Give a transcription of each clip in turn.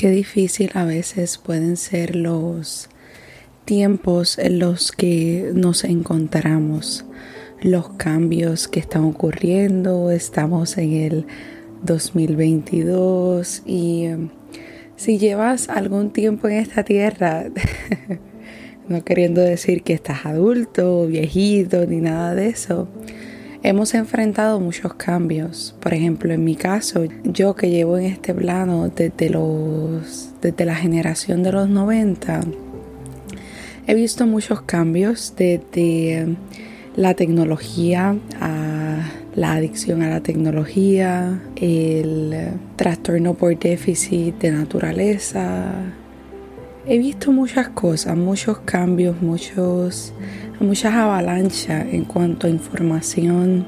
Qué difícil a veces pueden ser los tiempos en los que nos encontramos, los cambios que están ocurriendo, estamos en el 2022 y em, si llevas algún tiempo en esta tierra, no queriendo decir que estás adulto, viejito, ni nada de eso, hemos enfrentado muchos cambios. Por ejemplo, en mi caso, yo que llevo en este plano desde, los, desde la generación de los 90, he visto muchos cambios desde la tecnología a la adicción a la tecnología, el trastorno por déficit de naturaleza. He visto muchas cosas, muchos cambios, muchos muchas avalanchas en cuanto a información,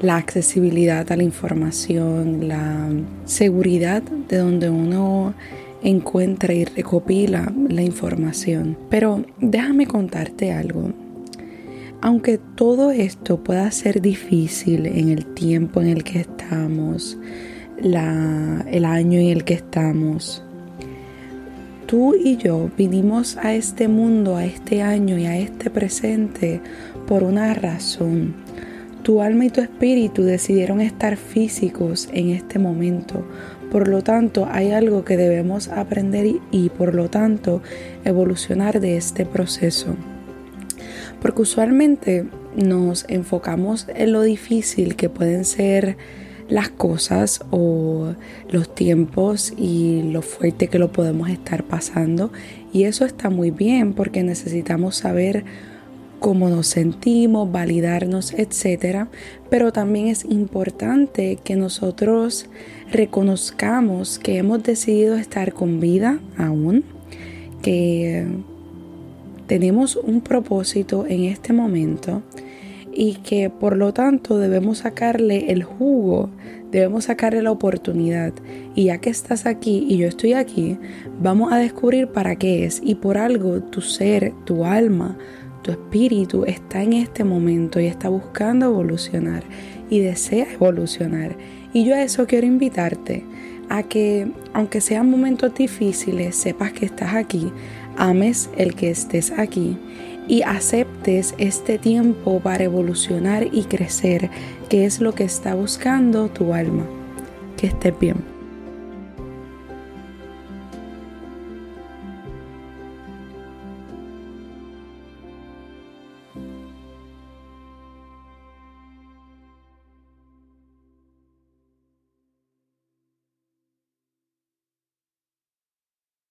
la accesibilidad a la información, la seguridad de donde uno encuentra y recopila la información. Pero déjame contarte algo. Aunque todo esto pueda ser difícil en el tiempo en el que estamos, el año en el que estamos, tú y yo vinimos a este mundo, a este año y a este presente por una razón. Tu alma y tu espíritu decidieron estar físicos en este momento. Por lo tanto, hay algo que debemos aprender y, por lo tanto evolucionar de este proceso. Porque usualmente nos enfocamos en lo difícil que pueden ser las cosas o los tiempos y lo fuerte que lo podemos estar pasando. Y eso está muy bien porque necesitamos saber cómo nos sentimos, validarnos, etc. Pero también es importante que nosotros reconozcamos que hemos decidido estar con vida aún, que tenemos un propósito en este momento y que por lo tanto debemos sacarle el jugo, debemos sacarle la oportunidad. Y ya que estás aquí y yo estoy aquí, vamos a descubrir para qué es. Y por algo tu ser, tu alma, tu espíritu está en este momento y está buscando evolucionar y desea evolucionar. Y yo a eso quiero invitarte, a que aunque sean momentos difíciles, sepas que estás aquí, ames el que estés aquí y aceptes este tiempo para evolucionar y crecer, que es lo que está buscando tu alma. Que estés bien.